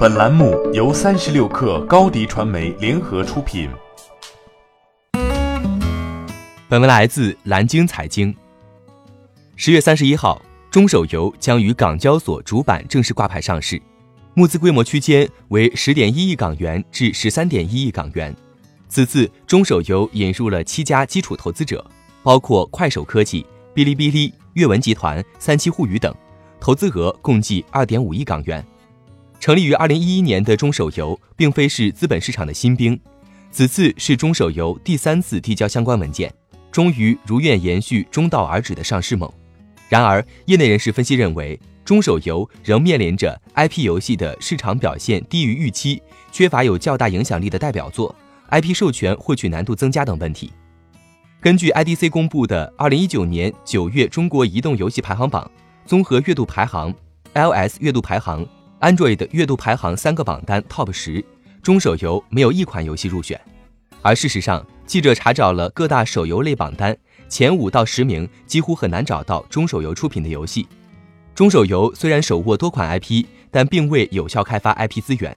本栏目由三十六氪高低传媒联合出品。本文来自蓝鲸财经。十月三十一号，中手游将于港交所主板正式挂牌上市，募资规模区间为十点一亿港元至十三点一亿港元。此次中手游引入了七家基础投资者，包括快手科技、哔哩哔哩、阅文集团、三七互娱等，投资额共计二点五亿港元。成立于二零一一年的中手游，并非是资本市场的新兵，此次是中手游第三次递交相关文件，终于如愿延续中道而止的上市梦。然而，业内人士分析认为，中手游仍面临着 IP 游戏的市场表现低于预期，缺乏有较大影响力的代表作，IP 授权获取难度增加等问题。根据 IDC 公布的二零一九年九月中国移动游戏排行榜综合月度排行、iOS 月度排行。Android 月度排行三个榜单 Top 十，中手游没有一款游戏入选。而事实上，记者查找了各大手游类榜单，前五到十名几乎很难找到中手游出品的游戏。中手游虽然手握多款 IP，但并未有效开发 IP 资源。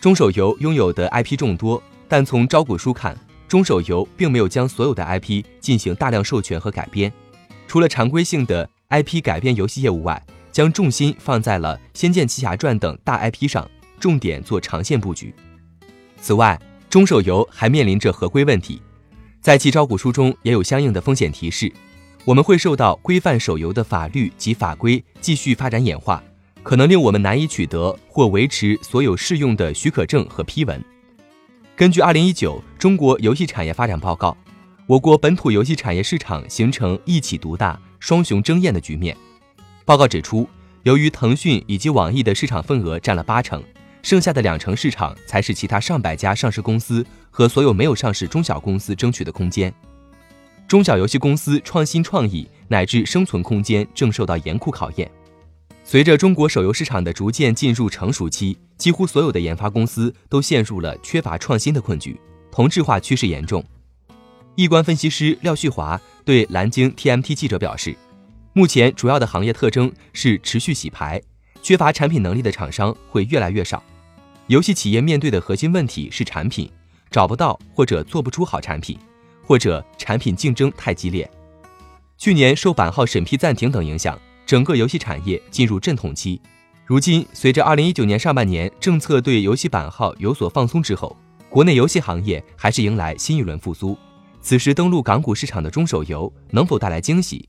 中手游拥有的 IP 众多，但从招股书看，中手游并没有将所有的 IP 进行大量授权和改编。除了常规性的 IP 改编游戏业务外，将重心放在了《仙剑奇侠传》等大 IP 上，重点做长线布局。此外，中手游还面临着合规问题，在其招股书中也有相应的风险提示。我们会受到规范手游的法律及法规继续发展演化，可能令我们难以取得或维持所有适用的许可证和批文。根据《二零一九中国游戏产业发展报告》，我国本土游戏产业市场形成一起独大、双雄争艳的局面。报告指出，由于腾讯以及网易的市场份额占了八成，剩下的两成市场才是其他上百家上市公司和所有没有上市中小公司争取的空间。中小游戏公司创新创意乃至生存空间正受到严酷考验。随着中国手游市场的逐渐进入成熟期，几乎所有的研发公司都陷入了缺乏创新的困局，同质化趋势严重。易观分析师廖旭华对蓝鲸 TMT 记者表示。目前主要的行业特征是持续洗牌，缺乏产品能力的厂商会越来越少。游戏企业面对的核心问题是产品找不到或者做不出好产品，或者产品竞争太激烈。去年受版号审批暂停等影响，整个游戏产业进入阵痛期。如今，随着2019年上半年政策对游戏版号有所放松之后，国内游戏行业还是迎来新一轮复苏。此时登陆港股市场的中手游能否带来惊喜？